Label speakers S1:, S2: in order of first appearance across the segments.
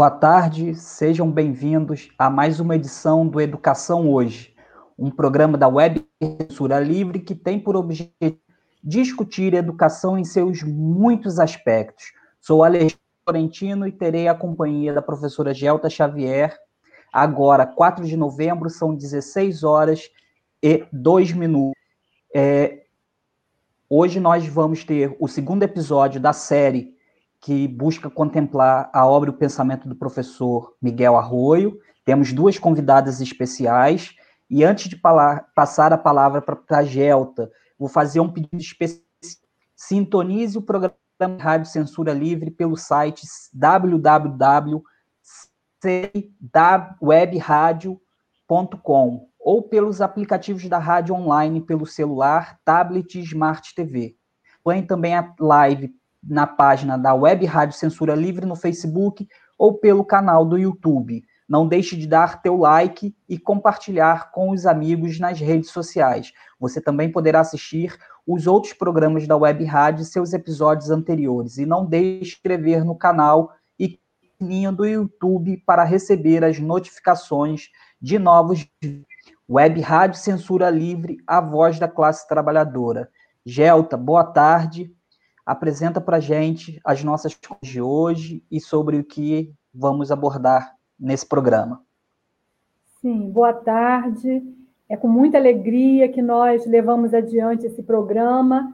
S1: Boa tarde, sejam bem-vindos a mais uma edição do Educação Hoje, um programa da Web Censura Livre que tem por objetivo discutir educação em seus muitos aspectos. Sou Alexandre Florentino e terei a companhia da professora Gelta Xavier. Agora, 4 de novembro, são 16 horas e 2 minutos. É, hoje nós vamos ter o segundo episódio da série que busca contemplar a obra e o pensamento do professor Miguel Arroio. Temos duas convidadas especiais. E antes de passar a palavra para a Gelta, vou fazer um pedido especial. Sintonize o programa Rádio Censura Livre pelo site www.webradio.com ou pelos aplicativos da rádio online pelo celular, tablet e Smart TV. Põe também a live na página da Web Rádio Censura Livre no Facebook ou pelo canal do YouTube. Não deixe de dar teu like e compartilhar com os amigos nas redes sociais. Você também poderá assistir os outros programas da Web Rádio e seus episódios anteriores. E não deixe de inscrever no canal e sininho do YouTube para receber as notificações de novos Web Rádio Censura Livre, a voz da classe trabalhadora. Gelta, boa tarde apresenta para gente as nossas de hoje e sobre o que vamos abordar nesse programa.
S2: Sim, boa tarde. É com muita alegria que nós levamos adiante esse programa.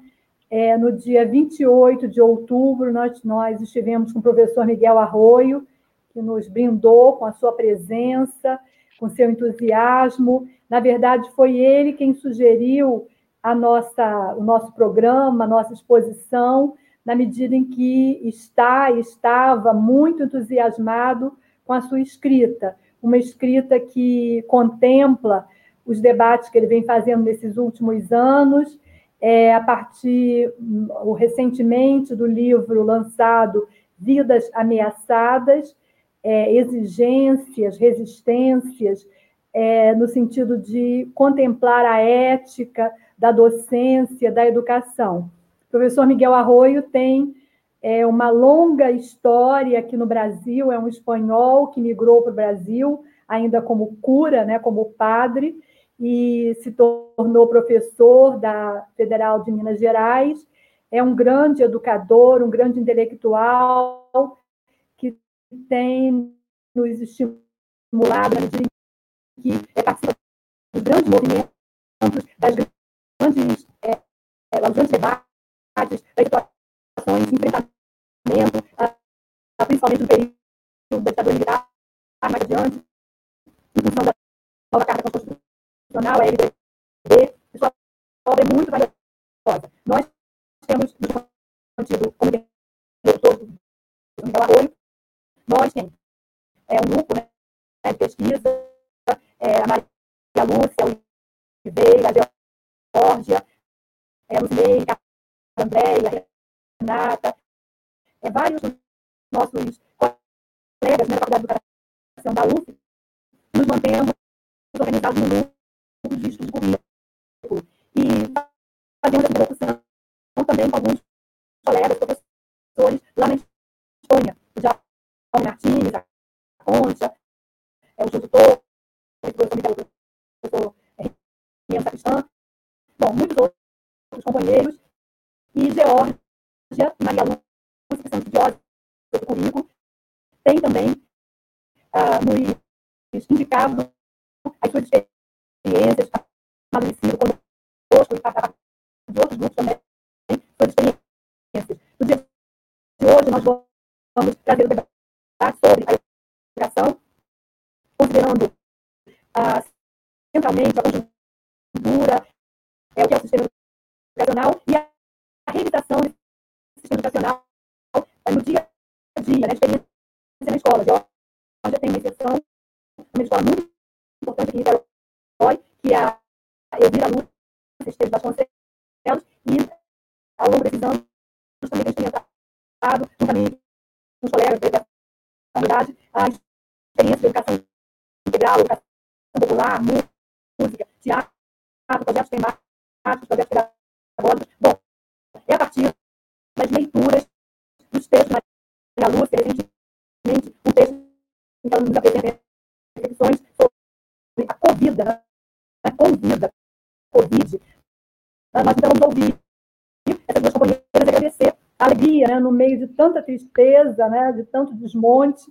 S2: É, no dia 28 de outubro, nós, nós estivemos com o professor Miguel Arroio, que nos brindou com a sua presença, com seu entusiasmo. Na verdade, foi ele quem sugeriu a nossa, o nosso programa, a nossa exposição, na medida em que está e estava muito entusiasmado com a sua escrita, uma escrita que contempla os debates que ele vem fazendo nesses últimos anos, é, a partir recentemente do livro lançado Vidas Ameaçadas, é, exigências, resistências, é, no sentido de contemplar a ética, da docência, da educação. O professor Miguel Arroio tem é, uma longa história aqui no Brasil, é um espanhol que migrou para o Brasil, ainda como cura, né, como padre, e se tornou professor da Federal de Minas Gerais. É um grande educador, um grande intelectual que tem nos estimulado que participa dos grandes movimentos, das grandes, indicado as suas experiências, amadurecido conosco e participar de outros grupos também, suas experiências. No dia de hoje, nós vamos trazer o debate sobre a educação, considerando ah, centralmente a conjuntura, é o que é o sistema educacional e a, a realização desse sistema educacional no dia a dia, né, experiência na escola. Eu já tem uma exceção, uma escola muito importante aqui em Niterói, que é a Elvira Lúcia Esteves Vasconcelos, e ao longo desses anos também a tem tratado, juntamente com os colegas da faculdade, a experiência de educação integral, educação popular, música, teatro, projetos temáticos, projetos pedagógicos. Bom, é a partir das leituras dos textos da Maria Lúcia, recentemente, um texto então, nos apresenta reflexões sobre a Covid, né? a Convida, Covid. Nós então vamos ouvir essas duas companheiras agradecer a alegria, né, no meio de tanta tristeza, né, de tanto desmonte,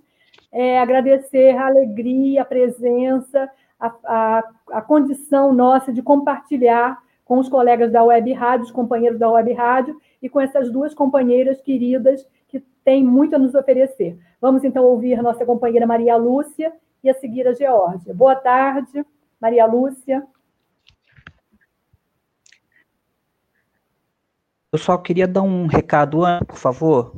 S2: é, agradecer a alegria, a presença, a, a, a, condição nossa de compartilhar com os colegas da Web Rádio, os companheiros da Web Rádio, e com essas duas companheiras queridas que têm muito a nos oferecer. Vamos então ouvir nossa companheira Maria Lúcia e a seguir a Geórgia. Boa tarde, Maria Lúcia.
S1: Eu só queria dar um recado antes, por favor.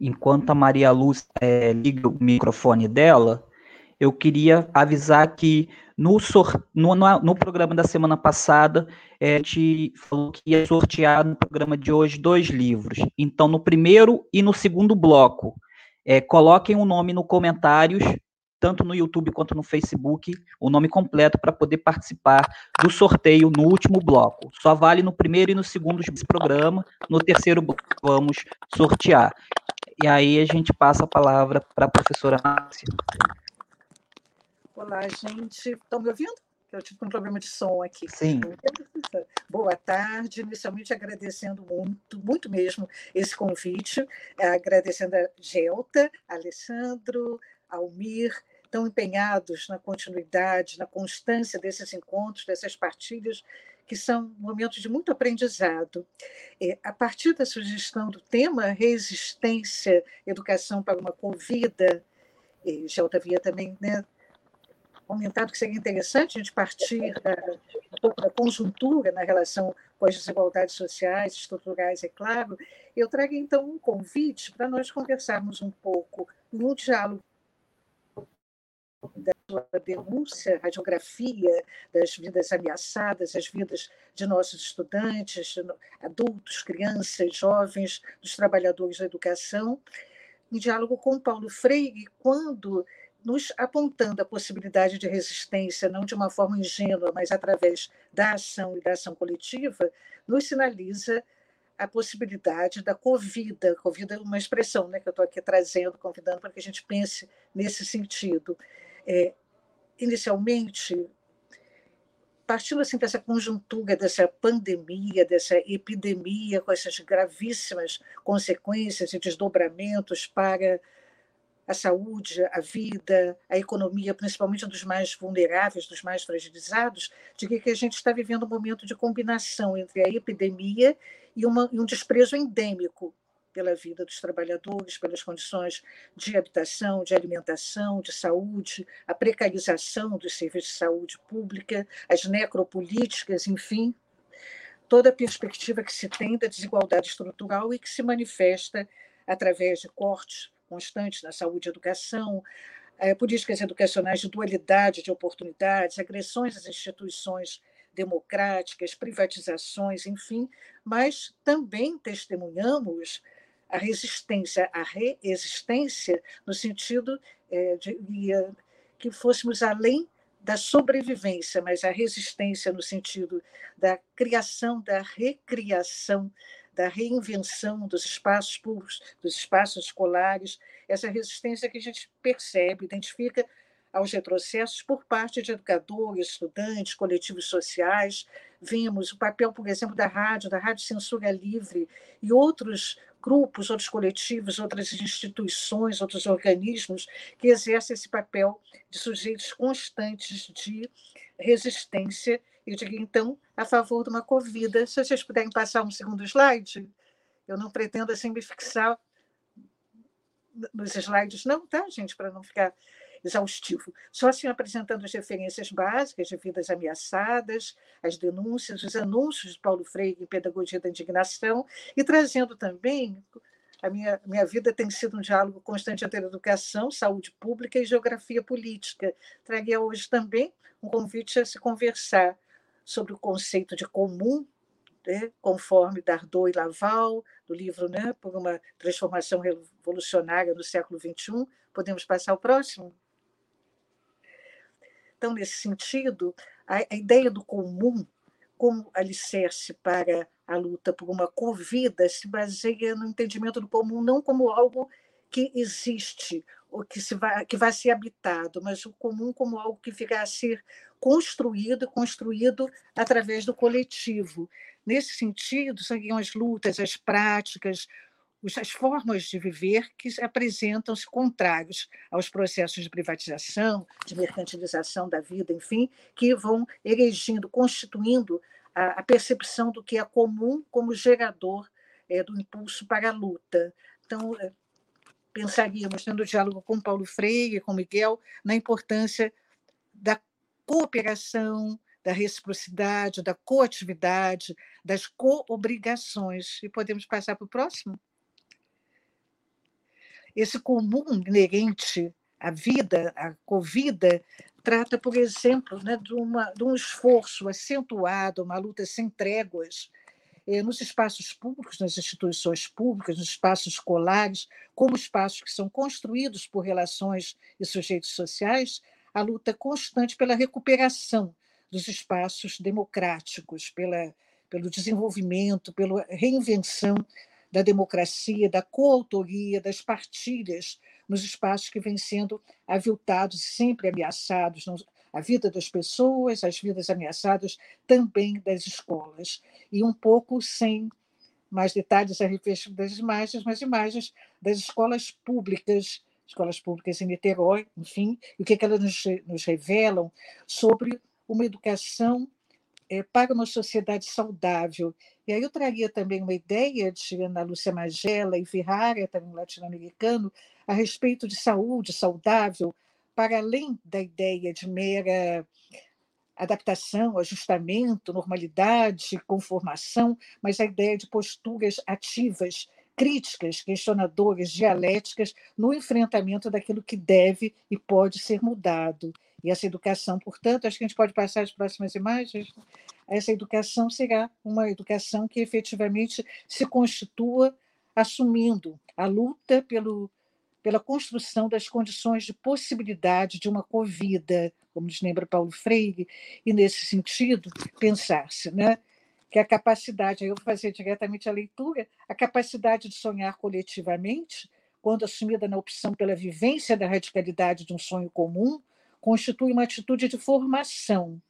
S1: Enquanto a Maria Lúcia é, liga o microfone dela, eu queria avisar que no, no, no, programa da semana passada, é, a gente falou que ia sortear no programa de hoje dois livros. Então, no primeiro e no segundo bloco, é, coloquem o um nome no comentários tanto no YouTube quanto no Facebook, o nome completo para poder participar do sorteio no último bloco. Só vale no primeiro e no segundo programa, no terceiro vamos sortear. E aí a gente passa a palavra para a professora Márcia.
S3: Olá, gente. Estão me ouvindo? Eu tive um problema de som aqui.
S1: Sim.
S3: Boa tarde. Inicialmente agradecendo muito, muito mesmo esse convite, agradecendo a Gelta, Alessandro, Almir, tão empenhados na continuidade, na constância desses encontros, dessas partilhas, que são momentos de muito aprendizado. É, a partir da sugestão do tema resistência, educação para uma convida, já havia também né, comentado que seria interessante a gente partir da, pouco da conjuntura na relação com as desigualdades sociais, estruturais, é claro. Eu trago, então, um convite para nós conversarmos um pouco no diálogo da sua denúncia, radiografia das vidas ameaçadas, as vidas de nossos estudantes, adultos, crianças, jovens, dos trabalhadores da educação, em diálogo com Paulo Freire, quando nos apontando a possibilidade de resistência, não de uma forma ingênua, mas através da ação e da ação coletiva, nos sinaliza a possibilidade da covida. Covida é uma expressão né, que eu estou aqui trazendo, convidando para que a gente pense nesse sentido é, inicialmente, partindo assim dessa conjuntura, dessa pandemia, dessa epidemia, com essas gravíssimas consequências e desdobramentos para a saúde, a vida, a economia, principalmente dos mais vulneráveis, dos mais fragilizados, de que a gente está vivendo um momento de combinação entre a epidemia e, uma, e um desprezo endêmico pela vida dos trabalhadores, pelas condições de habitação, de alimentação, de saúde, a precarização dos serviços de saúde pública, as necropolíticas, enfim, toda a perspectiva que se tem da desigualdade estrutural e que se manifesta através de cortes constantes na saúde e educação, eh, políticas educacionais de dualidade de oportunidades, agressões às instituições democráticas, privatizações, enfim, mas também testemunhamos a resistência, a reexistência, no sentido é, de, de eh, que fôssemos além da sobrevivência, mas a resistência no sentido da criação, da recriação, da reinvenção dos espaços públicos, dos espaços escolares, essa resistência que a gente percebe, identifica aos retrocessos por parte de educadores, estudantes, coletivos sociais. Vimos o papel, por exemplo, da rádio, da Rádio Censura Livre e outros grupos, outros coletivos, outras instituições, outros organismos que exercem esse papel de sujeitos constantes de resistência. Eu diria, então, a favor de uma Covid. Se vocês puderem passar um segundo slide, eu não pretendo assim me fixar nos slides, não, tá, gente, para não ficar exaustivo. Só assim apresentando as referências básicas de vidas ameaçadas, as denúncias, os anúncios de Paulo Freire em Pedagogia da Indignação, e trazendo também. A minha, minha vida tem sido um diálogo constante entre educação, saúde pública e geografia política. Traria hoje também um convite a se conversar sobre o conceito de comum, né, conforme Dardot e Laval, do livro né, Por uma Transformação Revolucionária no Século XXI. Podemos passar ao próximo? Então, nesse sentido, a, a ideia do comum como alicerce para a luta por uma corrida se baseia no entendimento do comum não como algo que existe o que, se vai, que vai ser habitado, mas o comum como algo que fica a ser construído, construído através do coletivo. Nesse sentido, seriam as lutas, as práticas, as formas de viver que apresentam-se contrários aos processos de privatização, de mercantilização da vida, enfim, que vão erigindo, constituindo a, a percepção do que é comum como gerador é, do impulso para a luta. Então, é, pensaríamos, tendo diálogo com Paulo Freire, com Miguel, na importância da cooperação, da reciprocidade, da coatividade, das coobrigações. E podemos passar para o próximo? Esse comum inerente à vida, à covida, trata, por exemplo, né, de, uma, de um esforço acentuado, uma luta sem tréguas, eh, nos espaços públicos, nas instituições públicas, nos espaços escolares, como espaços que são construídos por relações e sujeitos sociais, a luta constante pela recuperação dos espaços democráticos, pela, pelo desenvolvimento, pela reinvenção da democracia, da coautoria, das partilhas nos espaços que vêm sendo aviltados, sempre ameaçados, a vida das pessoas, as vidas ameaçadas também das escolas. E um pouco sem mais detalhes a respeito das imagens, mas imagens das escolas públicas, escolas públicas em Niterói, enfim, e o que, é que elas nos, nos revelam sobre uma educação é, para uma sociedade saudável. E aí eu traria também uma ideia de Ana Lúcia Magela e Ferrara, também latino-americano, a respeito de saúde saudável, para além da ideia de mera adaptação, ajustamento, normalidade, conformação, mas a ideia de posturas ativas, críticas, questionadoras, dialéticas no enfrentamento daquilo que deve e pode ser mudado. E essa educação, portanto, acho que a gente pode passar as próximas imagens. Essa educação será uma educação que efetivamente se constitua assumindo a luta pelo, pela construção das condições de possibilidade de uma covida, como nos lembra Paulo Freire, e, nesse sentido, pensar-se né, que a capacidade, eu vou fazer diretamente a leitura, a capacidade de sonhar coletivamente, quando assumida na opção pela vivência da radicalidade de um sonho comum, constitui uma atitude de formação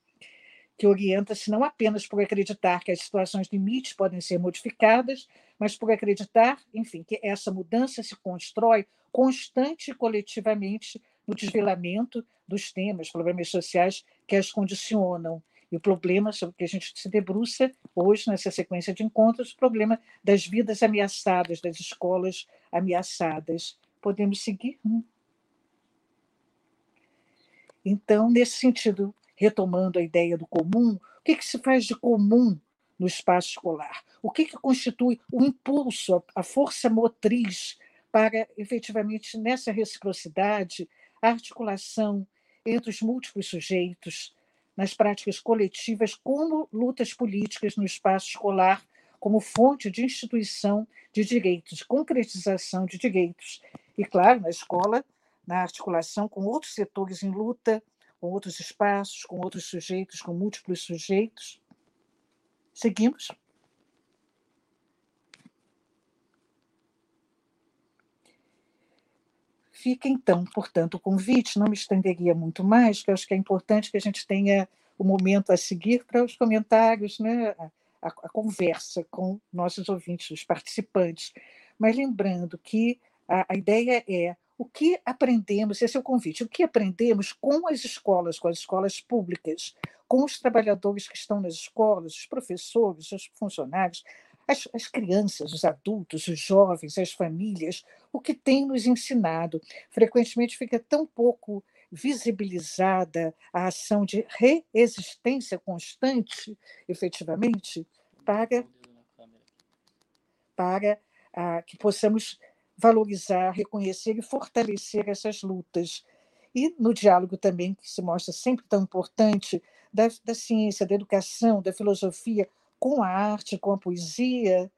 S3: que orienta-se não apenas por acreditar que as situações limites podem ser modificadas, mas por acreditar, enfim, que essa mudança se constrói constante e coletivamente no desvelamento dos temas, problemas sociais que as condicionam. E o problema sobre que a gente se debruça hoje, nessa sequência de encontros, o problema das vidas ameaçadas, das escolas ameaçadas. Podemos seguir? Hum. Então, nesse sentido, retomando a ideia do comum, o que, que se faz de comum no espaço escolar? O que, que constitui o impulso, a força motriz para, efetivamente, nessa reciprocidade, a articulação entre os múltiplos sujeitos, nas práticas coletivas, como lutas políticas no espaço escolar, como fonte de instituição de direitos, concretização de direitos. E, claro, na escola, na articulação com outros setores em luta, com outros espaços, com outros sujeitos, com múltiplos sujeitos. Seguimos. Fica, então, portanto, o convite, não me estenderia muito mais, que eu acho que é importante que a gente tenha o momento a seguir para os comentários, né? a, a, conversa com nossos ouvintes, os participantes. Mas lembrando que a, a ideia é o que aprendemos, esse é o convite, o que aprendemos com as escolas, com as escolas públicas, com os trabalhadores que estão nas escolas, os professores, os funcionários, as, as, crianças, os adultos, os jovens, as famílias, o que tem nos ensinado. Frequentemente fica tão pouco visibilizada a ação de reexistência constante, efetivamente, para, para ah, que possamos valorizar, reconhecer e fortalecer essas lutas. E no diálogo também, que se mostra sempre tão importante, da, da ciência, da educação, da filosofia, com a arte, com a poesia.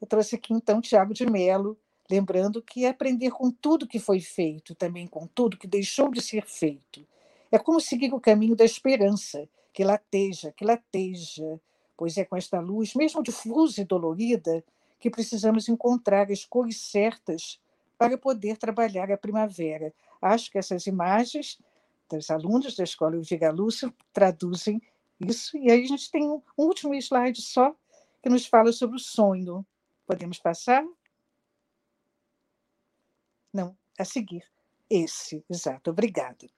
S3: Eu trouxe aqui, então, Tiago de Mello, lembrando que é aprender com tudo que foi feito, também com tudo que deixou de ser feito. É como seguir o caminho da esperança, que lateja, que lateja, pois é com esta luz, mesmo difusa e dolorida, que precisamos encontrar as cores certas para poder trabalhar a primavera. Acho que essas imagens dos alunos da Escola Elvira Lúcio traduzem isso. E aí a gente tem um último slide só, que nos fala sobre o sonho. Podemos passar? Não, a seguir. Esse, exato, obrigada.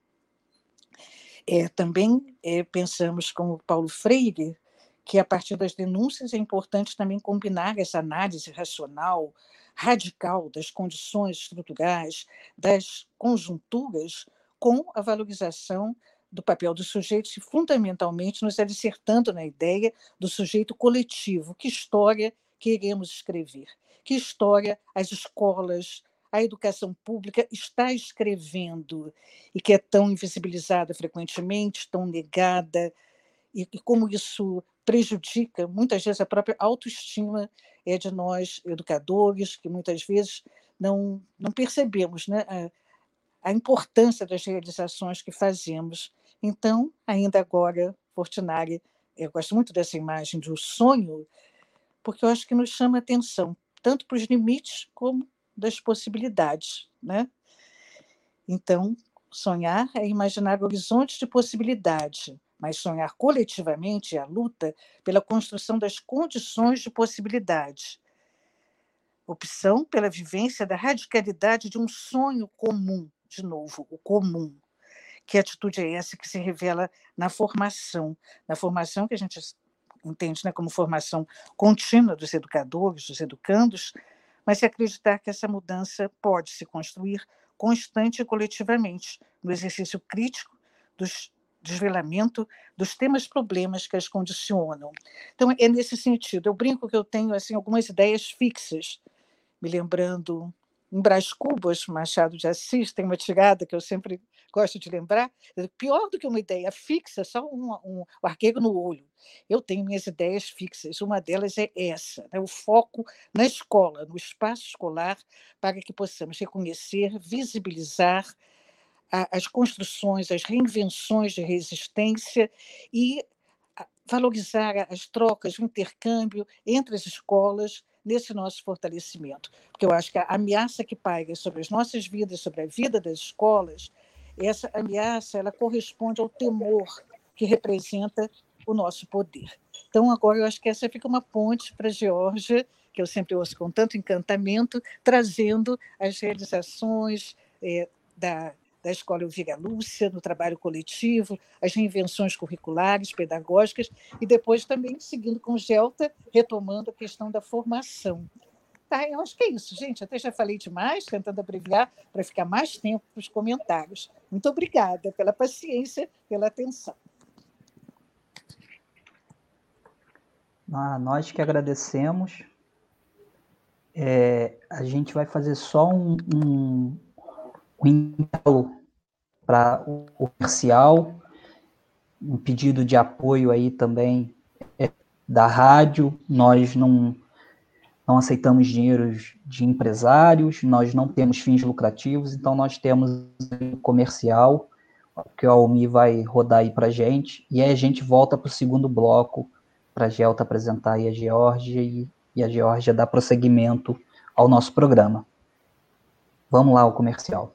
S3: É, também é, pensamos, como Paulo Freire, que a partir das denúncias é importante também combinar essa análise racional, radical das condições estruturais, das conjunturas, com a valorização do papel dos sujeitos e, fundamentalmente, nos alicertando na ideia do sujeito coletivo. Que história queremos escrever? Que história as escolas, a educação pública está escrevendo e que é tão invisibilizada frequentemente, tão negada, e, e como isso prejudica muitas vezes a própria autoestima é de nós educadores que muitas vezes não não percebemos né a, a importância das realizações que fazemos então ainda agora Fortinari eu gosto muito dessa imagem do sonho porque eu acho que nos chama atenção tanto para os limites como das possibilidades né então sonhar é imaginar horizontes de possibilidade mas sonhar coletivamente é a luta pela construção das condições de possibilidade. Opção pela vivência da radicalidade de um sonho comum, de novo, o comum. Que atitude é essa que se revela na formação? Na formação que a gente entende né, como formação contínua dos educadores, dos educandos, mas se acreditar que essa mudança pode se construir constante e coletivamente, no exercício crítico dos desvelamento dos temas problemas que as condicionam. Então é nesse sentido. Eu brinco que eu tenho assim algumas ideias fixas, me lembrando em Brás Cubas, Machado de Assis, tem uma tirada que eu sempre gosto de lembrar, pior do que uma ideia fixa, só um, um, um arqueiro no olho. Eu tenho minhas ideias fixas, uma delas é essa, né? o foco na escola, no espaço escolar, para que possamos reconhecer, visibilizar, as construções, as reinvenções de resistência e valorizar as trocas, o intercâmbio entre as escolas nesse nosso fortalecimento. Porque eu acho que a ameaça que paira sobre as nossas vidas, sobre a vida das escolas, essa ameaça ela corresponde ao temor que representa o nosso poder. Então, agora eu acho que essa fica uma ponte para a Geórgia, que eu sempre ouço com tanto encantamento, trazendo as realizações é, da da Escola Elvira Lúcia, no trabalho coletivo, as reinvenções curriculares, pedagógicas, e depois também seguindo com Gelta, retomando a questão da formação. Tá, eu acho que é isso, gente. Até já falei demais, tentando abreviar para ficar mais tempo para os comentários. Muito obrigada pela paciência, pela atenção.
S1: Ah, nós que agradecemos. É, a gente vai fazer só um, um, intervalo para o comercial, um pedido de apoio aí também é, da rádio. Nós não, não aceitamos dinheiros de empresários, nós não temos fins lucrativos, então nós temos o comercial, que o Almi vai rodar aí para a gente, e aí a gente volta para o segundo bloco, para a Gelta apresentar aí a Geórgia e, e a Geórgia dar prosseguimento ao nosso programa. Vamos lá, o comercial.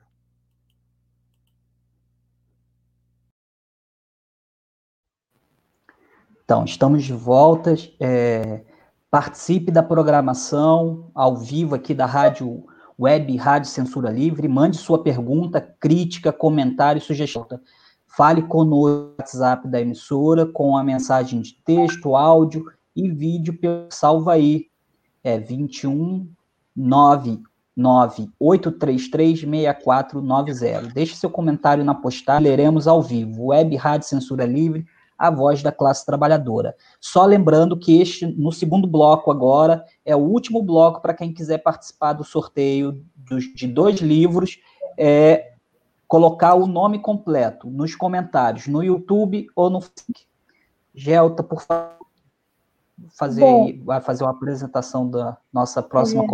S1: Então, estamos de volta. É, participe da programação ao vivo aqui da Rádio Web Rádio Censura Livre. Mande sua pergunta, crítica, comentário, sugestão. Fale conosco no WhatsApp da emissora com a mensagem de texto, áudio e vídeo Salva aí. É 21 998336490. Deixe seu comentário na postagem, leremos ao vivo. Web Rádio Censura Livre, a voz da classe trabalhadora. Só lembrando que este, no segundo bloco agora, é o último bloco para quem quiser participar do sorteio dos, de dois livros, é colocar o nome completo nos comentários, no YouTube ou no Facebook. Gelta, por favor, fazer, vai fazer uma apresentação da nossa próxima
S2: é.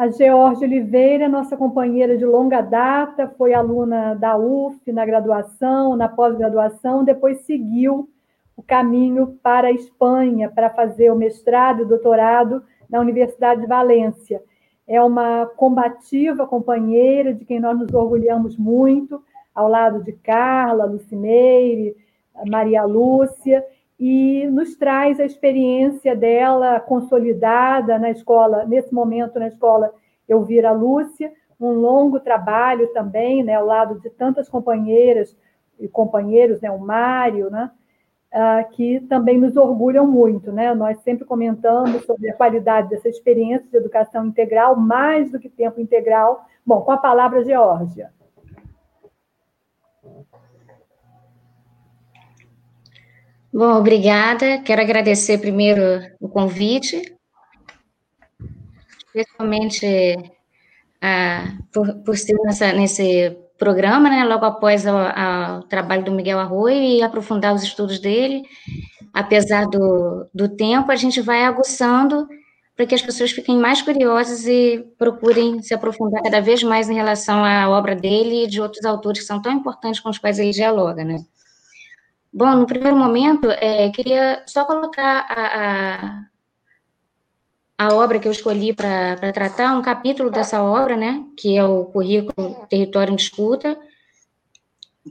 S2: A Georgia Oliveira, nossa companheira de longa data, foi aluna da UF na graduação, na pós-graduação, depois seguiu o caminho para a Espanha para fazer o mestrado e doutorado na Universidade de Valência. É uma combativa companheira de quem nós nos orgulhamos muito, ao lado de Carla, Lucineire, Maria Lúcia, e nos traz a experiência dela consolidada na escola, nesse momento na escola Elvira Lúcia, um longo trabalho também, né, ao lado de tantas companheiras e companheiros, né, o Mário, né, uh, que também nos orgulham muito, né, nós sempre comentamos sobre a qualidade dessa experiência de educação integral, mais do que tempo integral. Bom, com a palavra, Geórgia.
S4: Bom, obrigada. Quero agradecer primeiro o convite, especialmente ah, por, ser nessa, nesse programa, né, logo após o trabalho do Miguel Arroio e aprofundar os estudos dele. Apesar do, do tempo, a gente vai aguçando para que as pessoas fiquem mais curiosas e procurem se aprofundar cada vez mais em relação à obra dele e de outros autores que são tão importantes com os quais ele dialoga, né? Bom, no primeiro momento, é, queria só colocar a, a, a obra que eu escolhi para tratar, um capítulo dessa obra, né, que é o currículo Território em Disputa,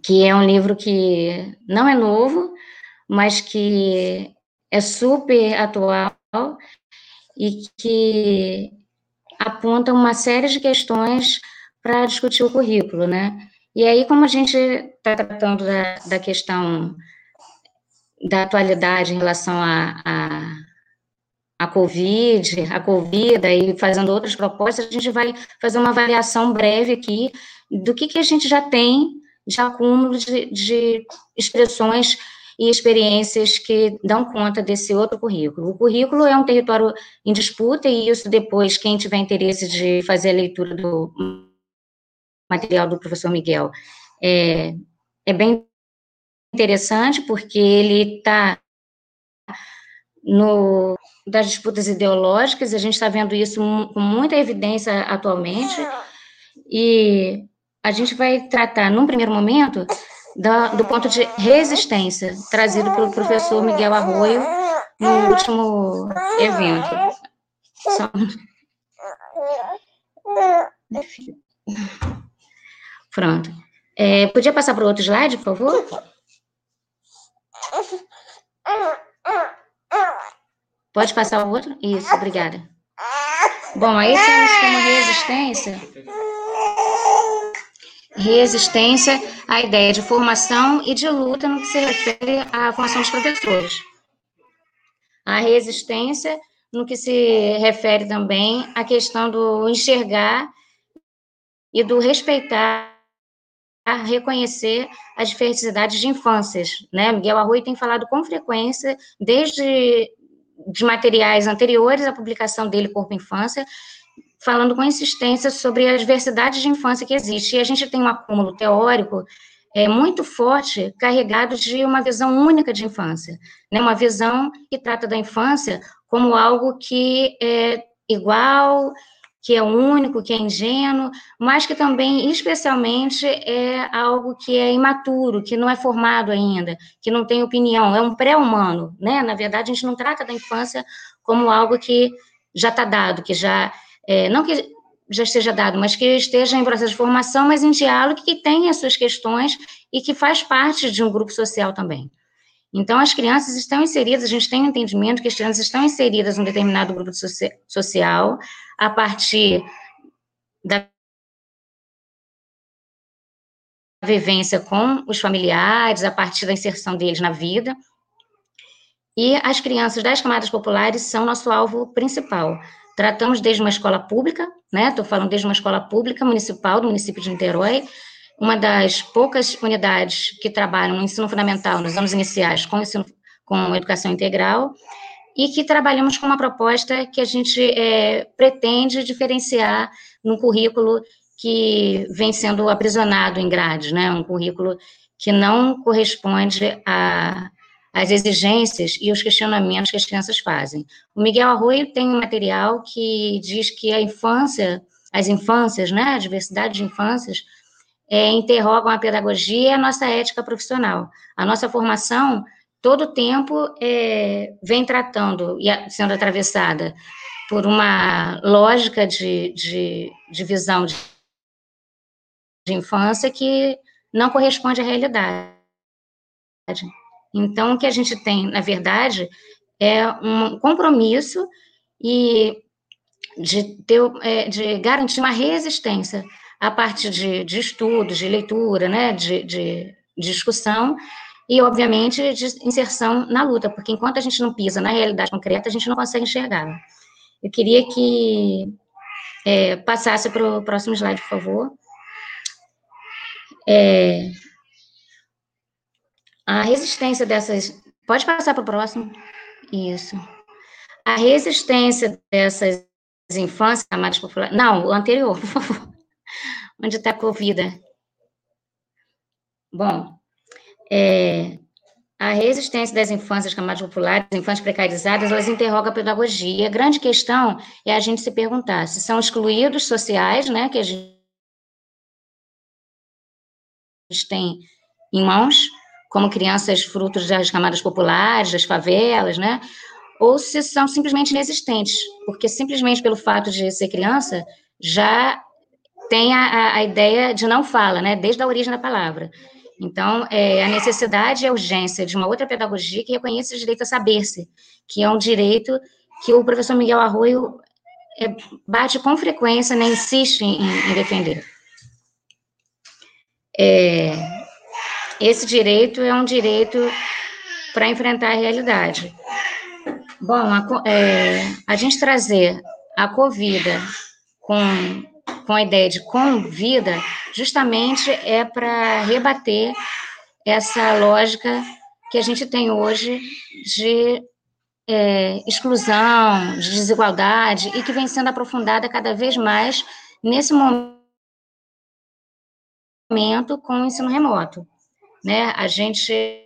S4: que é um livro que não é novo, mas que é super atual e que aponta uma série de questões para discutir o currículo, né? E aí, como a gente está tratando da, da questão da atualidade em relação a, a, a Covid, a Covid, e fazendo outras propostas, a gente vai fazer uma avaliação breve aqui do que, que a gente já tem de acúmulo de, de expressões e experiências que dão conta desse outro currículo. O currículo é um território em disputa, e isso depois, quem tiver interesse de fazer a leitura do material do professor Miguel, é, é bem interessante, porque ele está no das disputas ideológicas, a gente está vendo isso com muita evidência atualmente, e a gente vai tratar, num primeiro momento, da, do ponto de resistência, trazido pelo professor Miguel Arroio no último evento. Só... Pronto. É, podia passar para o outro slide, por favor? Pode passar o outro? Isso, obrigada. Bom, aí temos como resistência. Resistência à ideia de formação e de luta no que se refere à formação dos professores. A resistência no que se refere também à questão do enxergar e do respeitar reconhecer as diversidades de infâncias, né? Miguel Arrui tem falado com frequência, desde de materiais anteriores à publicação dele, Corpo Infância, falando com insistência sobre a diversidade de infância que existe. E a gente tem um acúmulo teórico é, muito forte, carregado de uma visão única de infância, né? uma visão que trata da infância como algo que é igual, que é único, que é ingênuo, mas que também, especialmente, é algo que é imaturo, que não é formado ainda, que não tem opinião, é um pré-humano, né? Na verdade, a gente não trata da infância como algo que já está dado, que já, é, não que já esteja dado, mas que esteja em processo de formação, mas em diálogo, que tem as suas questões e que faz parte de um grupo social também. Então, as crianças estão inseridas, a gente tem um entendimento que as crianças estão inseridas em um determinado grupo social, a partir da vivência com os familiares, a partir da inserção deles na vida. E as crianças das camadas populares são nosso alvo principal. Tratamos desde uma escola pública, né? Estou falando desde uma escola pública municipal do município de Niterói, uma das poucas unidades que trabalham no ensino fundamental nos anos iniciais com ensino com educação integral e que trabalhamos com uma proposta que a gente é, pretende diferenciar no currículo que vem sendo aprisionado em grades, né? Um currículo que não corresponde a as exigências e os questionamentos que as crianças fazem. O Miguel Arroio tem um material que diz que a infância, as infâncias, né, a diversidade de infâncias, é, interrogam a pedagogia e a nossa ética profissional. A nossa formação, todo tempo, é, vem tratando e sendo atravessada por uma lógica de, de, de visão de, de infância que não corresponde à realidade. Então, o que a gente tem, na verdade, é um compromisso e de, ter, é, de garantir uma resistência a partir de, de estudos, de leitura, né, de, de, discussão e, obviamente, de inserção na luta, porque enquanto a gente não pisa na realidade concreta, a gente não consegue enxergá-la. Eu queria que é, passasse para o próximo slide, por favor. É, a resistência dessas. Pode passar para o próximo? Isso. A resistência dessas infâncias mais populares. Não, o anterior, por favor. Onde está a Covid? Bom, é, a resistência das infâncias camadas populares, infâncias precarizadas, elas interrogam a pedagogia. A grande questão é a gente se perguntar se são excluídos sociais, né, que a gente tem em mãos, como crianças frutos das camadas populares, das favelas, né? Ou se são simplesmente inexistentes, porque simplesmente pelo fato de ser criança, já tem a, a ideia de não fala, né? Desde a origem da palavra. Então, é, a necessidade e a urgência de uma outra pedagogia que reconheça o direito a saber-se, que é um direito que o professor Miguel Arroio é, bate com frequência, né, insiste em, em defender. É, esse direito é um direito para enfrentar a realidade. Bom, a, é, a gente trazer a Covid com, com a ideia de convida, justamente é para rebater essa lógica que a gente tem hoje de é, exclusão, de desigualdade, e que vem sendo aprofundada cada vez mais nesse momento com o ensino remoto né? A gente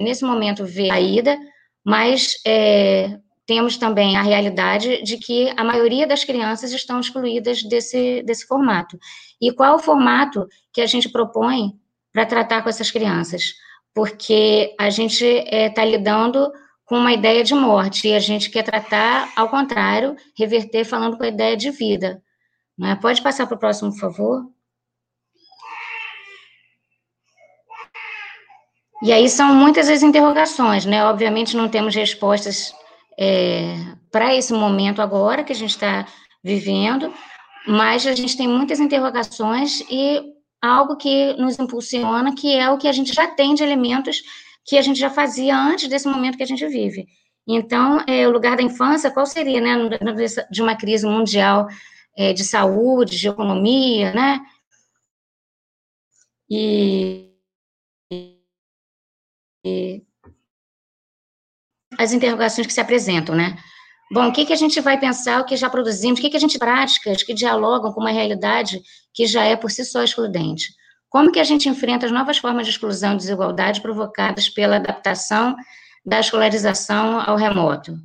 S4: nesse momento vê a ida, mas é, temos também a realidade de que a maioria das crianças estão excluídas desse, desse formato. E qual o formato que a gente propõe para tratar com essas crianças? Porque a gente está é, tá lidando com uma ideia de morte e a gente quer tratar, ao contrário, reverter falando com a ideia de vida. Né? Pode passar para o próximo, por favor? E aí são muitas as interrogações, né? Obviamente não temos respostas é, para esse momento agora que a gente está vivendo, mas a gente tem muitas interrogações e algo que nos impulsiona, que é o que a gente já tem de elementos que a gente já fazia antes desse momento que a gente vive. Então, é, o lugar da infância, qual seria, né, de uma crise mundial é, de saúde, de economia, né? E as interrogações que se apresentam, né? Bom, o que, que a gente vai pensar, o que já produzimos, o que, que a gente práticas que dialogam com uma realidade que já é por si só excludente? Como que a gente enfrenta as novas formas de exclusão e desigualdade provocadas pela adaptação da escolarização ao remoto?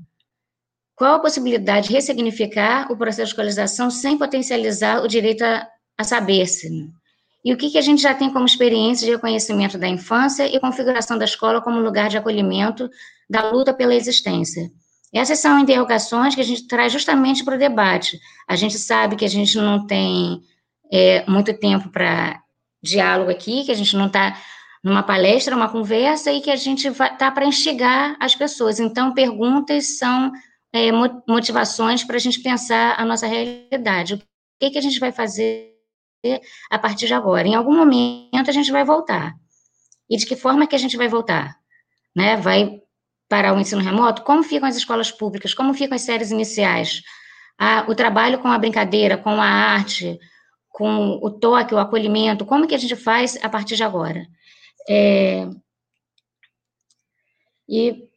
S4: Qual a possibilidade de ressignificar o processo de escolarização sem potencializar o direito a, a saber-se? E o que, que a gente já tem como experiência de reconhecimento da infância e configuração da escola como lugar de acolhimento da luta pela existência? Essas são interrogações que a gente traz justamente para o debate. A gente sabe que a gente não tem é, muito tempo para diálogo aqui, que a gente não está numa palestra, uma conversa, e que a gente está para instigar as pessoas. Então, perguntas são é, motivações para a gente pensar a nossa realidade. O que, que a gente vai fazer a partir de agora. Em algum momento a gente vai voltar. E de que forma que a gente vai voltar? Né? Vai para o ensino remoto? Como ficam as escolas públicas? Como ficam as séries iniciais? Ah, o trabalho com a brincadeira, com a arte, com o toque, o acolhimento, como que a gente faz a partir de agora? É... E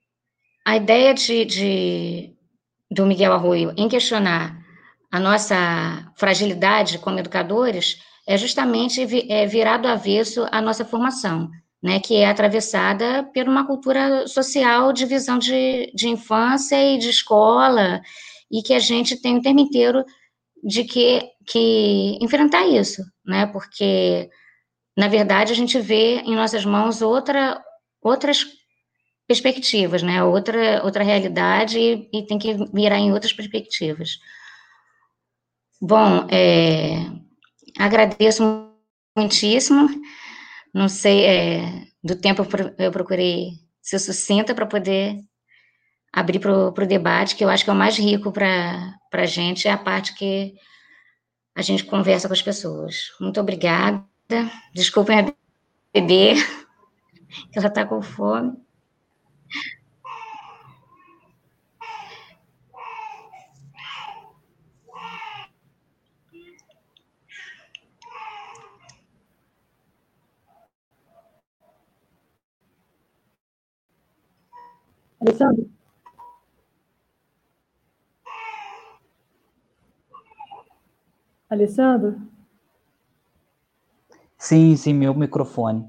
S4: a ideia de, de, do Miguel Arroio em questionar a nossa fragilidade como educadores é justamente é, virar do avesso a nossa formação, né, que é atravessada por uma cultura social de visão de, de infância e de escola, e que a gente tem o tempo inteiro de que, que enfrentar isso, né, porque, na verdade, a gente vê em nossas mãos outra, outras perspectivas, né, outra, outra realidade e, e tem que virar em outras perspectivas. Bom, é, agradeço muitíssimo. Não sei, é, do tempo eu procurei ser sucinta para poder abrir para o debate, que eu acho que é o mais rico para a gente, é a parte que a gente conversa com as pessoas. Muito obrigada. Desculpem a bebê, que ela está com fome.
S2: Alessandro? Alessandro?
S1: Sim, sim, meu microfone.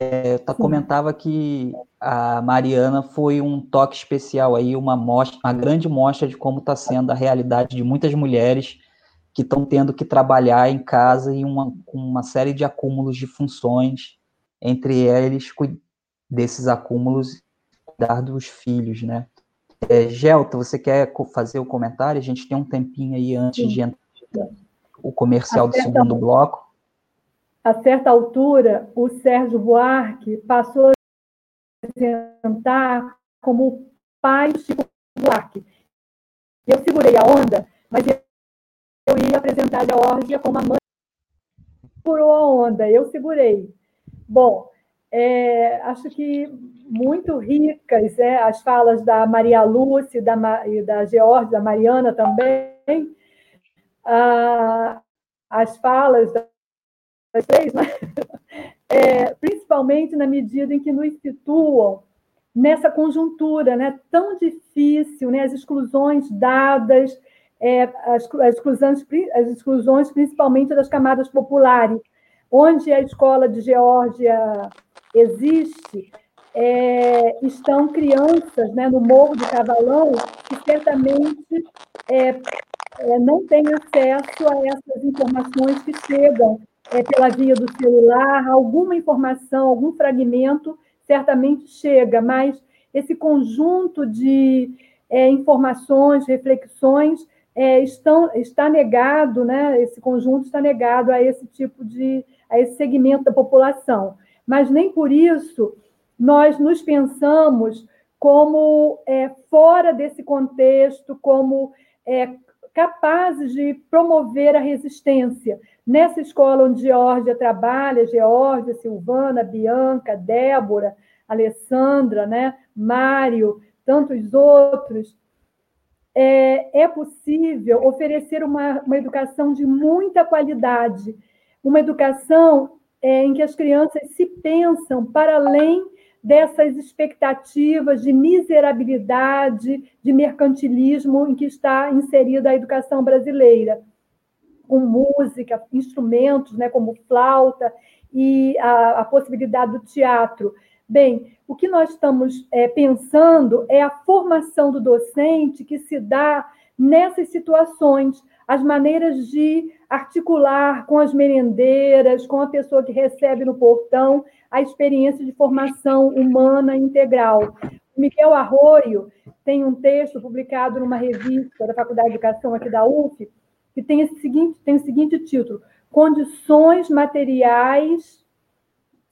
S1: É, eu comentava que a Mariana foi um toque especial aí, uma mostra, uma grande mostra de como está sendo a realidade de muitas mulheres que estão tendo que trabalhar em casa e uma, uma série de acúmulos de funções, entre eles desses acúmulos cuidar dos filhos, né? É, Gelta, você quer fazer o comentário? A gente tem um tempinho aí antes Sim. de entrar o comercial do segundo bloco.
S2: A certa altura, o Sérgio Buarque passou a apresentar como pai Chico Buarque. Eu segurei a onda, mas eu ia apresentar a Georgia como a mãe. Segurou a onda, eu segurei. Bom, é, acho que muito ricas, é, as falas da Maria Lúcia da, e da Georgia, da Mariana também, ah, as falas das três, né? é, principalmente na medida em que nos situam nessa conjuntura né, tão difícil, né, as exclusões dadas, é, as, as, exclusões, as exclusões principalmente das camadas populares, onde a escola de Geórgia existe, é, estão crianças né, no Morro do Cavalão que certamente é, é, não têm acesso a essas informações que chegam é, pela via do celular, alguma informação, algum fragmento certamente chega, mas esse conjunto de é, informações, reflexões, é, estão, está negado, né? esse conjunto está negado a esse tipo de, a esse segmento da população mas nem por isso nós nos pensamos como é, fora desse contexto, como é, capazes de promover a resistência. Nessa escola onde Georgia trabalha, Georgia, Silvana, Bianca, Débora, Alessandra, né, Mário, tantos outros, é, é possível oferecer uma, uma educação de muita qualidade, uma educação é, em que as crianças se pensam para além dessas expectativas de miserabilidade, de mercantilismo em que está inserida a educação brasileira, com música, instrumentos, né, como flauta e a, a possibilidade do teatro. Bem, o que nós estamos é, pensando é a formação do docente que se dá nessas situações, as maneiras de articular com as merendeiras, com a pessoa que recebe no portão, a experiência de formação humana integral. O Miguel Arroio tem um texto publicado numa revista da Faculdade de Educação aqui da UF, que tem, esse seguinte, tem o seguinte título: Condições materiais.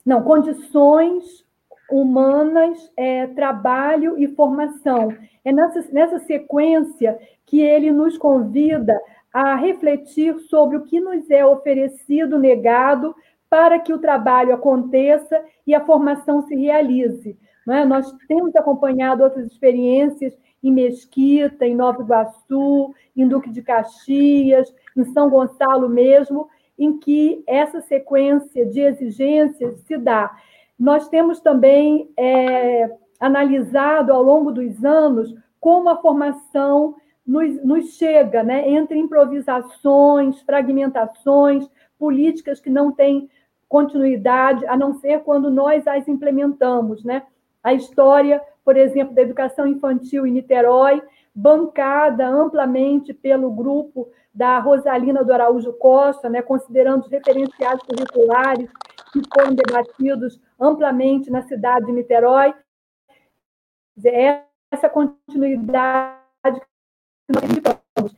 S2: Não, condições humanas, é, trabalho e formação. É nessa, nessa sequência que ele nos convida a refletir sobre o que nos é oferecido, negado, para que o trabalho aconteça e a formação se realize. É? Nós temos acompanhado outras experiências em Mesquita, em Nova Iguaçu, em Duque de Caxias, em São Gonçalo mesmo, em que essa sequência de exigências se dá. Nós temos também é, analisado ao longo dos anos como a formação nos, nos chega, né, entre improvisações, fragmentações, políticas que não têm continuidade, a não ser quando nós as implementamos. Né? A história, por exemplo, da educação infantil em Niterói, bancada amplamente pelo grupo da Rosalina do Araújo Costa, né, considerando os referenciais curriculares que foram debatidos amplamente na cidade de Niterói. Essa continuidade nós indicamos.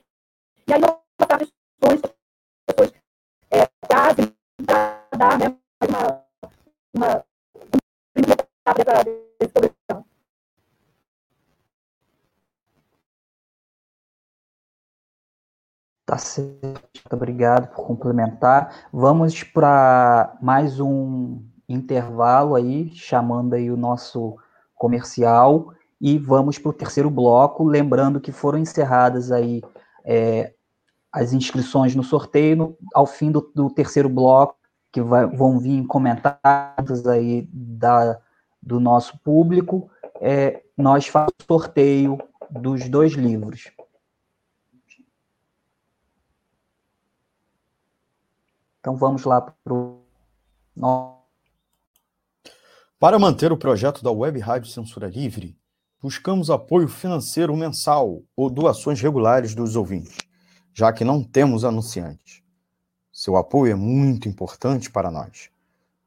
S2: E aí, passamos questões que as pessoas é, trazem para dar né, uma, uma, desse programa.
S1: Tá certo, obrigado por complementar. Vamos para mais um intervalo aí, chamando aí o nosso comercial e vamos para o terceiro bloco, lembrando que foram encerradas aí é, as inscrições no sorteio, no, ao fim do, do terceiro bloco, que vai, vão vir comentários aí da, do nosso público, é, nós fazemos o sorteio dos dois livros. Então vamos lá para o.
S5: Para manter o projeto da Web Rádio Censura Livre, buscamos apoio financeiro mensal ou doações regulares dos ouvintes, já que não temos anunciantes. Seu apoio é muito importante para nós.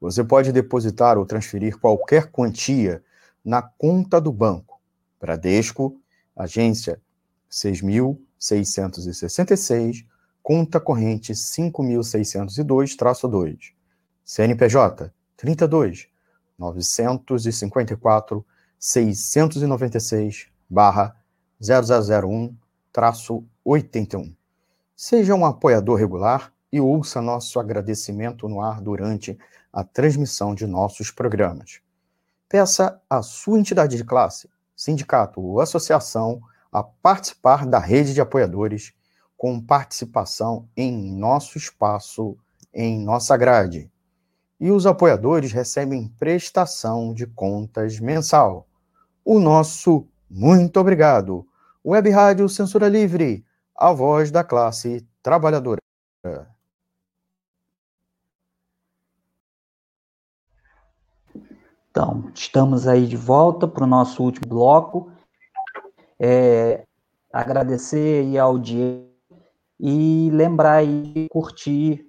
S5: Você pode depositar ou transferir qualquer quantia na conta do banco. Bradesco, agência 6.666, conta corrente 5.602-2, CNPJ 32 954 696 barra 0001 traço 81. Seja um apoiador regular e ouça nosso agradecimento no ar durante a transmissão de nossos programas. Peça à sua entidade de classe, sindicato ou associação a participar da rede de apoiadores com participação em nosso espaço, em nossa grade. E os apoiadores recebem prestação de contas mensal o nosso muito obrigado. Web Rádio Censura Livre, a voz da classe trabalhadora.
S1: Então, estamos aí de volta para o nosso último bloco. É, agradecer aí a audiência e lembrar aí curtir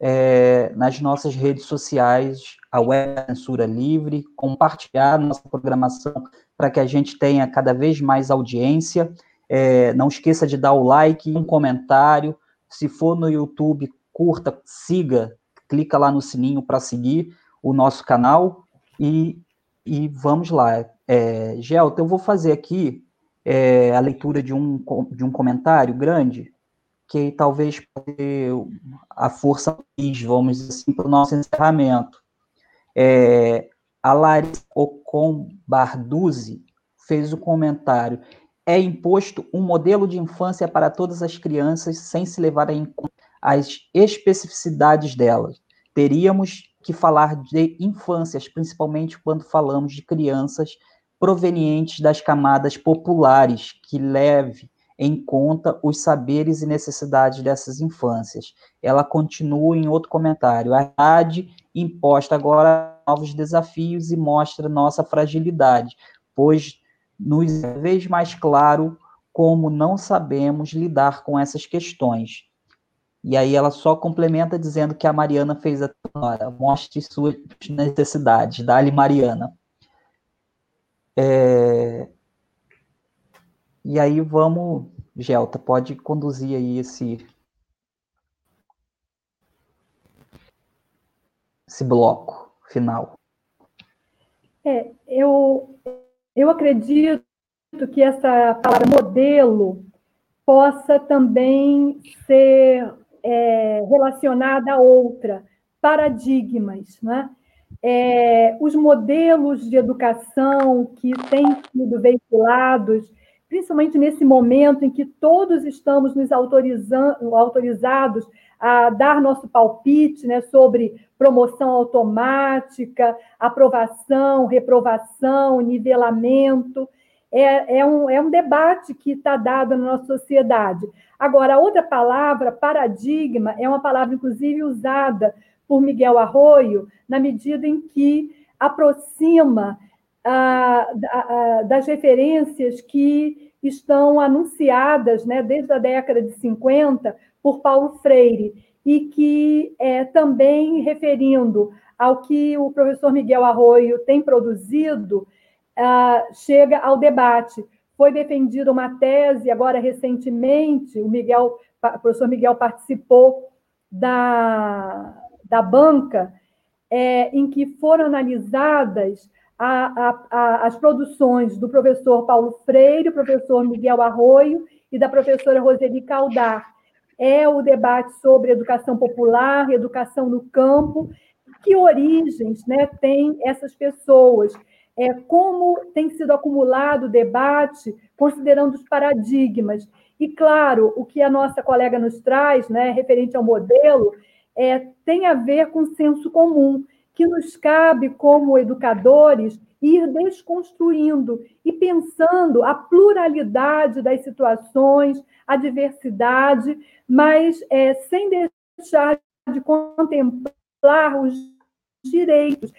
S1: é, nas nossas redes sociais a Web Censura Livre, compartilhar nossa programação para que a gente tenha cada vez mais audiência. É, não esqueça de dar o like, um comentário. Se for no YouTube, curta, siga, clica lá no sininho para seguir o nosso canal e, e vamos lá. É, Gelta, eu vou fazer aqui é, a leitura de um, de um comentário grande que talvez a força vamos dizer assim, para o nosso encerramento. É, a Larissa Ocon Barduzzi fez o comentário: é imposto um modelo de infância para todas as crianças sem se levar em conta as especificidades delas. Teríamos que falar de infâncias, principalmente quando falamos de crianças provenientes das camadas populares, que leve em conta os saberes e necessidades dessas infâncias. Ela continua em outro comentário. A idade imposta agora novos desafios e mostra nossa fragilidade, pois nos é vez mais claro como não sabemos lidar com essas questões. E aí ela só complementa dizendo que a Mariana fez a tonora, mostre suas necessidades, dá-lhe Mariana. É... E aí vamos, Gelta, pode conduzir aí esse esse bloco final.
S2: É, eu eu acredito que essa palavra modelo possa também ser é, relacionada a outra, paradigmas. Né? É, os modelos de educação que têm sido veiculados, principalmente nesse momento em que todos estamos nos autorizados a dar nosso palpite né, sobre promoção automática, aprovação, reprovação, nivelamento. É, é, um, é um debate que está dado na nossa sociedade. Agora, a outra palavra, paradigma, é uma palavra, inclusive, usada por Miguel Arroio, na medida em que aproxima das referências que estão anunciadas né, desde a década de 50 por Paulo Freire, e que é, também referindo ao que o professor Miguel Arroio tem produzido, chega ao debate. Foi defendida uma tese, agora recentemente, o, Miguel, o professor Miguel participou da, da banca, é, em que foram analisadas a, a, as produções do professor Paulo Freire, professor Miguel Arroio e da professora Roseli Caldar. É o debate sobre educação popular, educação no campo, que origens né, tem essas pessoas, é, como tem sido acumulado o debate, considerando os paradigmas. E, claro, o que a nossa colega nos traz, né, referente ao modelo, é, tem a ver com senso comum, que nos cabe, como educadores, ir desconstruindo e pensando a pluralidade das situações, a diversidade, mas é, sem deixar de contemplar os direitos.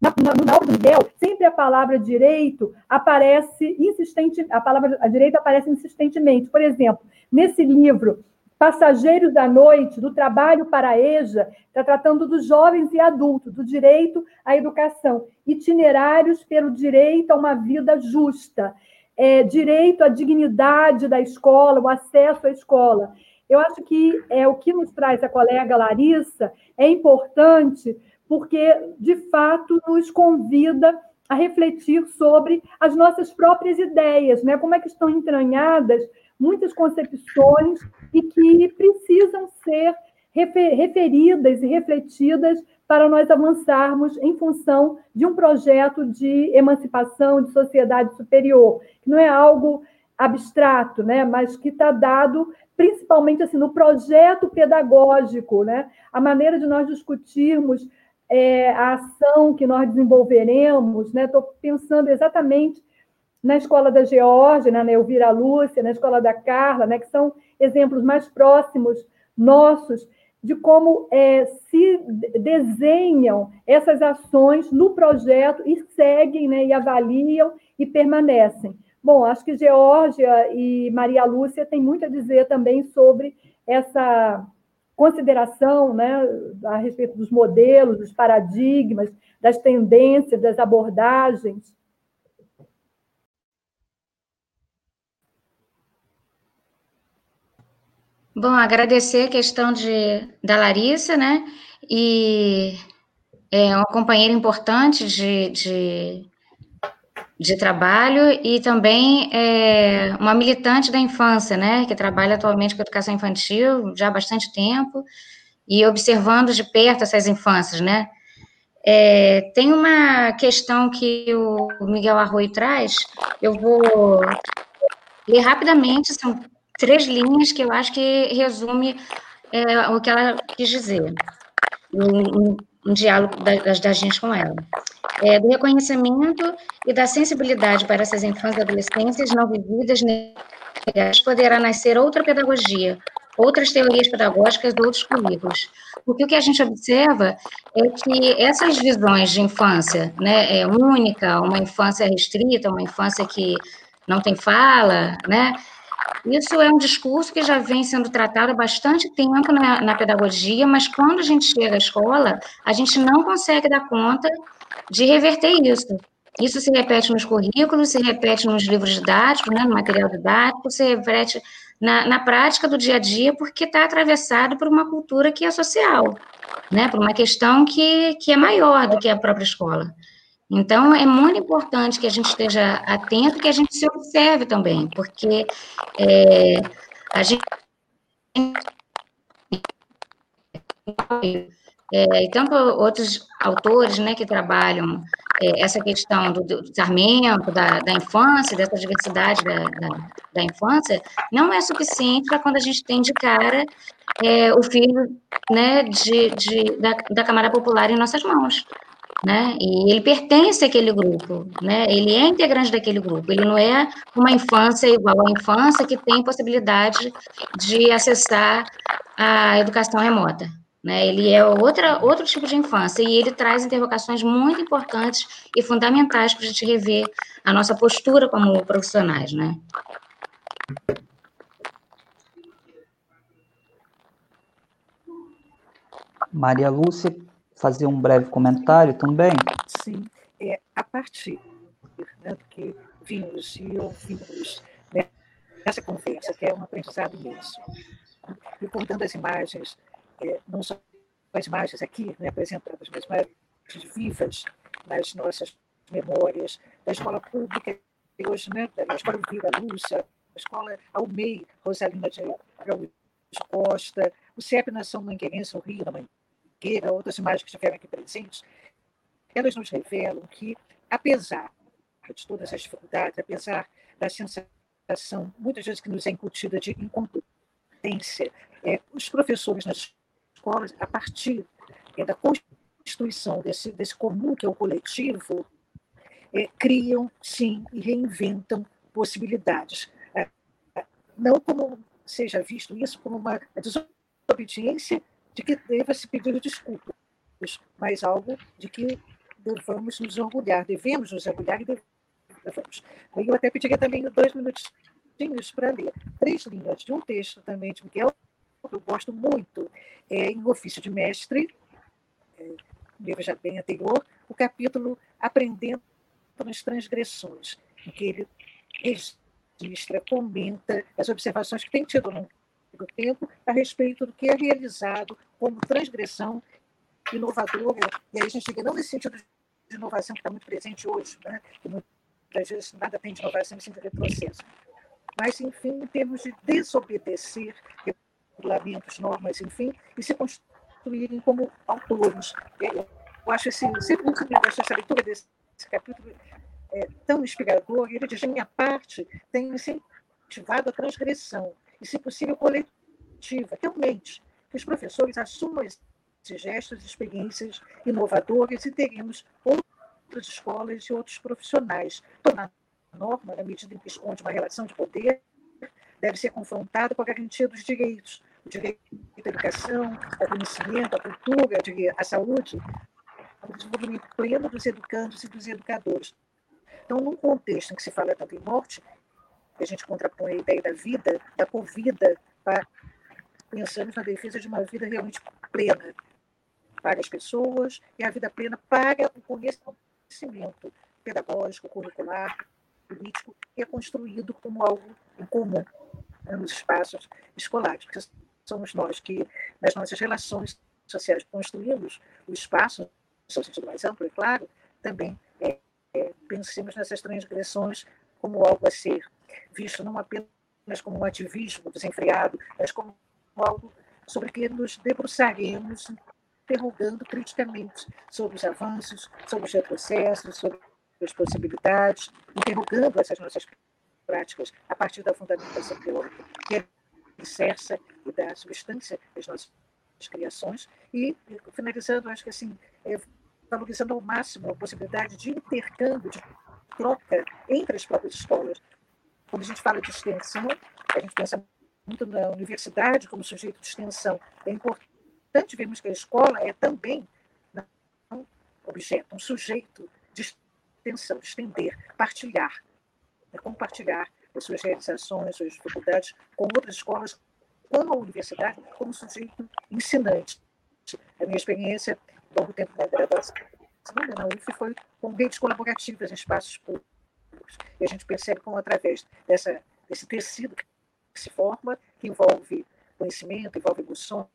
S2: Na, na, na obra Miguel, sempre a palavra direito aparece insistente, a palavra a direito aparece insistentemente. Por exemplo, nesse livro Passageiros da Noite, do Trabalho para a EJA, está tratando dos jovens e adultos, do direito à educação, itinerários pelo direito a uma vida justa, é, direito à dignidade da escola, o acesso à escola. Eu acho que é o que nos traz a colega Larissa é importante, porque, de fato, nos convida a refletir sobre as nossas próprias ideias, né? como é que estão entranhadas muitas concepções e que precisam ser referidas e refletidas para nós avançarmos em função de um projeto de emancipação, de sociedade superior, que não é algo abstrato, né, mas que está dado principalmente assim no projeto pedagógico, né, a maneira de nós discutirmos é, a ação que nós desenvolveremos, né, estou pensando exatamente na escola da Georgia, né, na Elvira Lúcia, na escola da Carla, né, que são exemplos mais próximos nossos de como é, se desenham essas ações no projeto e seguem, né, e avaliam e permanecem. Bom, acho que Geórgia e Maria Lúcia têm muito a dizer também sobre essa consideração né, a respeito dos modelos, dos paradigmas, das tendências, das abordagens.
S4: Bom, agradecer a questão de, da Larissa, né? E é uma companheira importante de, de, de trabalho e também é uma militante da infância, né? Que trabalha atualmente com educação infantil já há bastante tempo e observando de perto essas infâncias, né? É, tem uma questão que o Miguel Arroio traz, eu vou ler rapidamente, são três linhas que eu acho que resume é, o que ela quis dizer, um, um diálogo das, da gente com ela. É, do reconhecimento e da sensibilidade para essas infâncias e adolescências não vividas poderá nascer outra pedagogia, outras teorias pedagógicas, outros currículos. Porque o que a gente observa é que essas visões de infância, né, é única, uma infância restrita, uma infância que não tem fala, né, isso é um discurso que já vem sendo tratado há bastante tempo na, na, pedagogia, mas quando a gente chega à escola, a gente não consegue dar conta de reverter isso. Isso se repete nos currículos, se repete nos livros didáticos, né, no material didático, se repete na, na prática do dia a dia, porque está atravessado por uma cultura que é social, né, por uma questão que, que é maior do que a própria escola. Então, é muito importante que a gente esteja atento, que a gente se observe também, porque é, A gente é, e tanto outros autores né, que trabalham é, essa questão do, do desarmamento, da, da, infância, dessa diversidade da, da, da infância, não é suficiente para quando a gente tem de cara é, o filho né, de, de, da, da Câmara Popular em nossas mãos. Né? E ele pertence àquele grupo, né? Ele é integrante daquele grupo. Ele não é uma infância igual à infância que tem possibilidade de acessar a educação remota, né? Ele é outra, outro tipo de infância e ele traz interrogações muito importantes e fundamentais para a gente rever a nossa postura como profissionais. Né?
S1: Maria Lúcia, fazer um breve comentário também?
S3: Sim, é, a partir né, do que vimos e ouvimos né, nessa conversa, que é um aprendizado imenso, recordando as imagens é, não só as imagens aqui né, apresentadas, mas imagens vivas nas nossas memórias da escola pública, e hoje, né, da escola Vila Lúcia, a escola Almei, Rosalina de Araújo Costa, o CEP na São Mangueirense, no Rio, na Mangueira, outras imagens que estiveram aqui presentes, elas nos revelam que, apesar de todas as dificuldades, apesar da sensação, muitas vezes que nos é incutida de incompetência, é, os professores nas escolas, a partir é, da constituição desse, desse comum que é o coletivo, é, criam, sim, e reinventam possibilidades. É, não como seja visto isso como uma desobediência de que deva se pedir desculpas, mas algo de que devamos nos orgulhar, devemos nos orgulhar e devemos. Eu até pediria também dois minutinhos para ler. Três linhas de um texto também de Miguel eu gosto muito, é, em Ofício de Mestre, é, livro já bem anterior, o capítulo Aprendendo nas Transgressões, em que ele registra, comenta as observações que tem tido do tempo a respeito do que é realizado como transgressão inovadora, e aí a gente chega não nesse sentido de inovação que está muito presente hoje, né? que muitas vezes nada tem de inovação, em sentido de mas, enfim, em termos de desobedecer regulamentos, normas, enfim, e se constituírem como autores. Eu acho esse, sempre muito acho essa leitura desse capítulo é, tão inspirador, ele diz, minha parte, tem incentivado a transgressão, e, se possível, coletiva, realmente, que os professores assumam esses gestos, experiências inovadoras e teremos outras escolas e outros profissionais. Toda norma, na medida em que esconde uma relação de poder, deve ser confrontada com a garantia dos direitos, o direito à educação, ao conhecimento, à cultura, à saúde, ao desenvolvimento pleno dos educandos e dos educadores. Então, num contexto em que se fala tanto em morte, a gente contrapõe a ideia da vida, da convida, para pensamos na defesa de uma vida realmente plena para as pessoas e a vida plena para o conhecimento pedagógico, curricular, político, que é construído como algo em comum né, nos espaços escolares, porque somos nós que, nas nossas relações sociais, construímos o espaço, no sentido mais amplo, é claro, também é, é, pensemos nessas transgressões como algo a ser visto não apenas como um ativismo desenfreado, mas como algo sobre que nos debruçaremos interrogando criticamente sobre os avanços, sobre os retrocessos, sobre as possibilidades, interrogando essas nossas práticas a partir da fundamentação teórica, que alicerça e da substância das nossas criações. E, finalizando, acho que assim, é, valorizando ao máximo a possibilidade de intercâmbio, de troca entre as próprias escolas. Quando a gente fala de extensão, a gente pensa muito na universidade como sujeito de extensão. É importante vermos que a escola é também um objeto, um sujeito de extensão, de estender, partilhar, é compartilhar as suas realizações, suas dificuldades com outras escolas, como a universidade, como sujeito ensinante. A minha experiência, longo tempo da graduação na UF, foi com redes colaborativas em espaços públicos. E a gente percebe como, através dessa, desse tecido se forma, que envolve conhecimento, envolve emoções,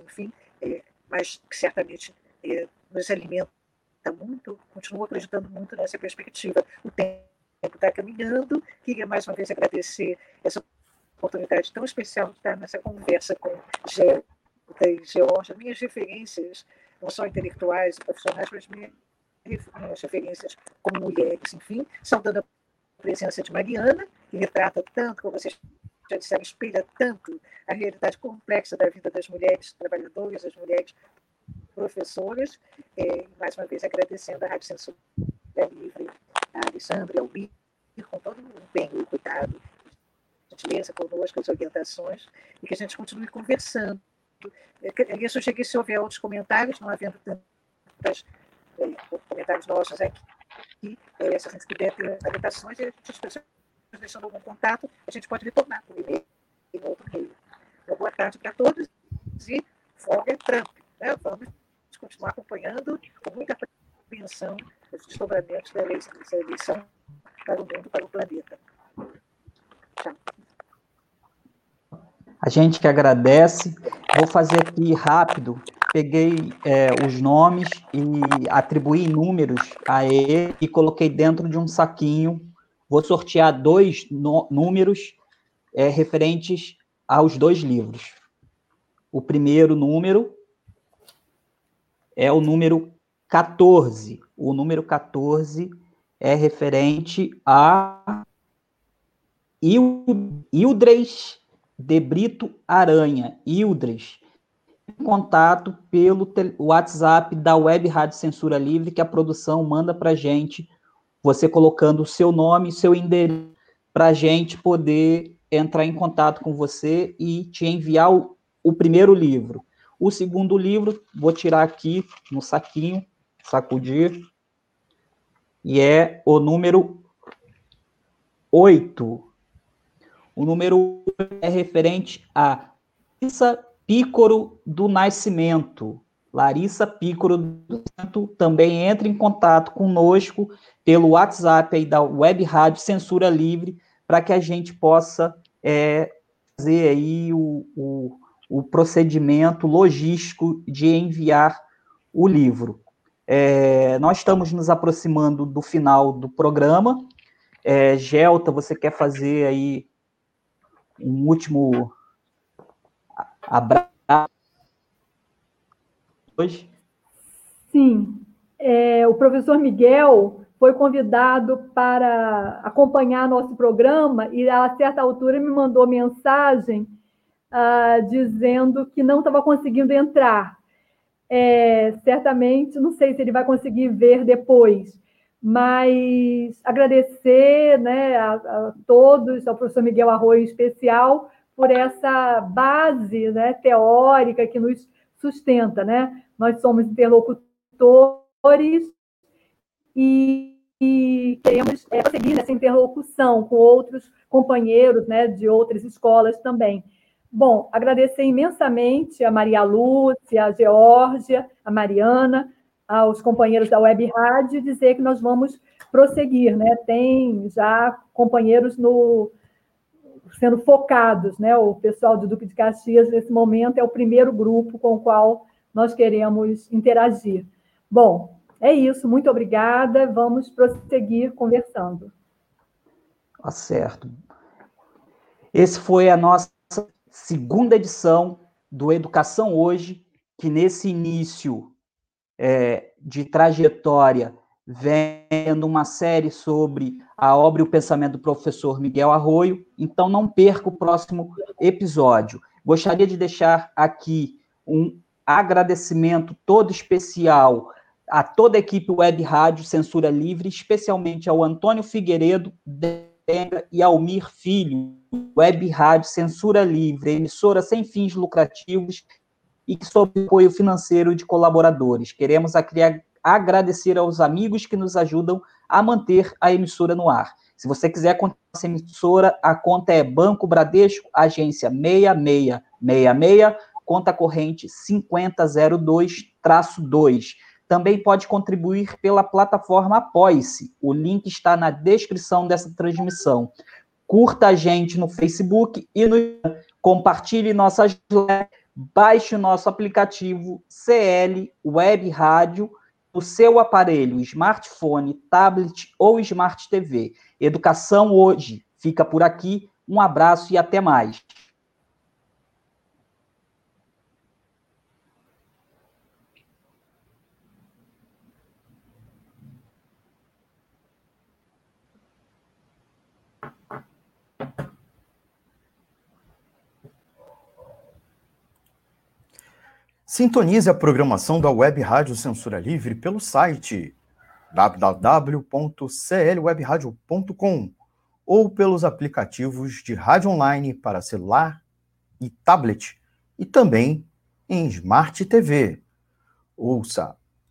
S3: enfim, é, mas que certamente é, nos alimenta muito, continuo acreditando muito nessa perspectiva. O tempo está caminhando. Queria mais uma vez agradecer essa oportunidade tão especial de estar nessa conversa com Gé e Georgia, minhas referências, não só intelectuais e profissionais, mas minhas referências como mulheres, enfim, saudando a presença de Mariana, que retrata tanto, como vocês disseram, espelha tanto a realidade complexa da vida das mulheres trabalhadoras, das mulheres professoras. É, mais uma vez agradecendo à Rádio Censura Livre, a Alexandre, ao Mir, com todo o empenho e cuidado, gentileza conosco, as orientações, e que a gente continue conversando. Eu sugeri se houver outros comentários, não havendo tantos é, comentários nossos aqui, é, se a gente quiser ter orientações, as pessoas deixando algum contato, a gente pode retornar por e-mail em outro meio. Então, boa tarde para todos e folga Trump. Né? Vamos continuar acompanhando com muita apreensão os desdobramentos da eleição, dessa eleição para o mundo, para o planeta. Tchau.
S1: A gente que agradece. Vou fazer aqui rápido. Peguei é, os nomes e atribuí números a ele e coloquei dentro de um saquinho. Vou sortear dois números é, referentes aos dois livros. O primeiro número é o número 14. O número 14 é referente a Ildres de Brito Aranha, Ildres, contato pelo WhatsApp da Web Rádio Censura Livre, que a produção manda para gente, você colocando o seu nome seu endereço, para a gente poder entrar em contato com você e te enviar o, o primeiro livro. O segundo livro, vou tirar aqui no saquinho, sacudir, e é o número 8. O número 8 é referente a Larissa Pícoro do Nascimento. Larissa Pícoro do Nascimento também entra em contato conosco pelo WhatsApp aí da Web Rádio Censura Livre para que a gente possa é, fazer aí o, o o procedimento logístico de enviar o livro. É, nós estamos nos aproximando do final do programa. É, Gelta, você quer fazer aí um último abraço hoje?
S2: Sim. É, o professor Miguel foi convidado para acompanhar nosso programa e, a certa altura, me mandou mensagem ah, dizendo que não estava conseguindo entrar. É, certamente, não sei se ele vai conseguir ver depois, mas agradecer né, a, a todos, ao professor Miguel Arroio em especial, por essa base né, teórica que nos sustenta. Né? Nós somos interlocutores e, e queremos é, seguir nessa interlocução com outros companheiros né, de outras escolas também. Bom, agradecer imensamente a Maria Lúcia, a Geórgia, a Mariana, aos companheiros da Web Rádio, dizer que nós vamos prosseguir, né? Tem já companheiros no sendo focados, né? O pessoal do Duque de Caxias nesse momento é o primeiro grupo com o qual nós queremos interagir. Bom, é isso. Muito obrigada. Vamos prosseguir conversando.
S1: Tá certo. Esse foi a nossa segunda edição do Educação Hoje, que nesse início é, de trajetória vendo uma série sobre a obra e o pensamento do professor Miguel Arroio. Então, não perca o próximo episódio. Gostaria de deixar aqui um agradecimento todo especial a toda a equipe Web Rádio Censura Livre, especialmente ao Antônio Figueiredo, e Almir Filho, Web Rádio Censura Livre, emissora sem fins lucrativos e sob apoio financeiro de colaboradores. Queremos agradecer aos amigos que nos ajudam a manter a emissora no ar. Se você quiser contar essa emissora, a conta é Banco Bradesco, agência 6666, conta corrente 5002-2. Também pode contribuir pela plataforma Apoie-se. O link está na descrição dessa transmissão. Curta a gente no Facebook e no compartilhe nossas lives, baixe o nosso aplicativo CL Web Rádio no seu aparelho, smartphone, tablet ou smart TV. Educação hoje fica por aqui. Um abraço e até mais.
S5: Sintonize a programação da Web Rádio Censura Livre pelo site www.clwebradio.com ou pelos aplicativos de rádio online para celular e tablet e também em Smart TV. Ouça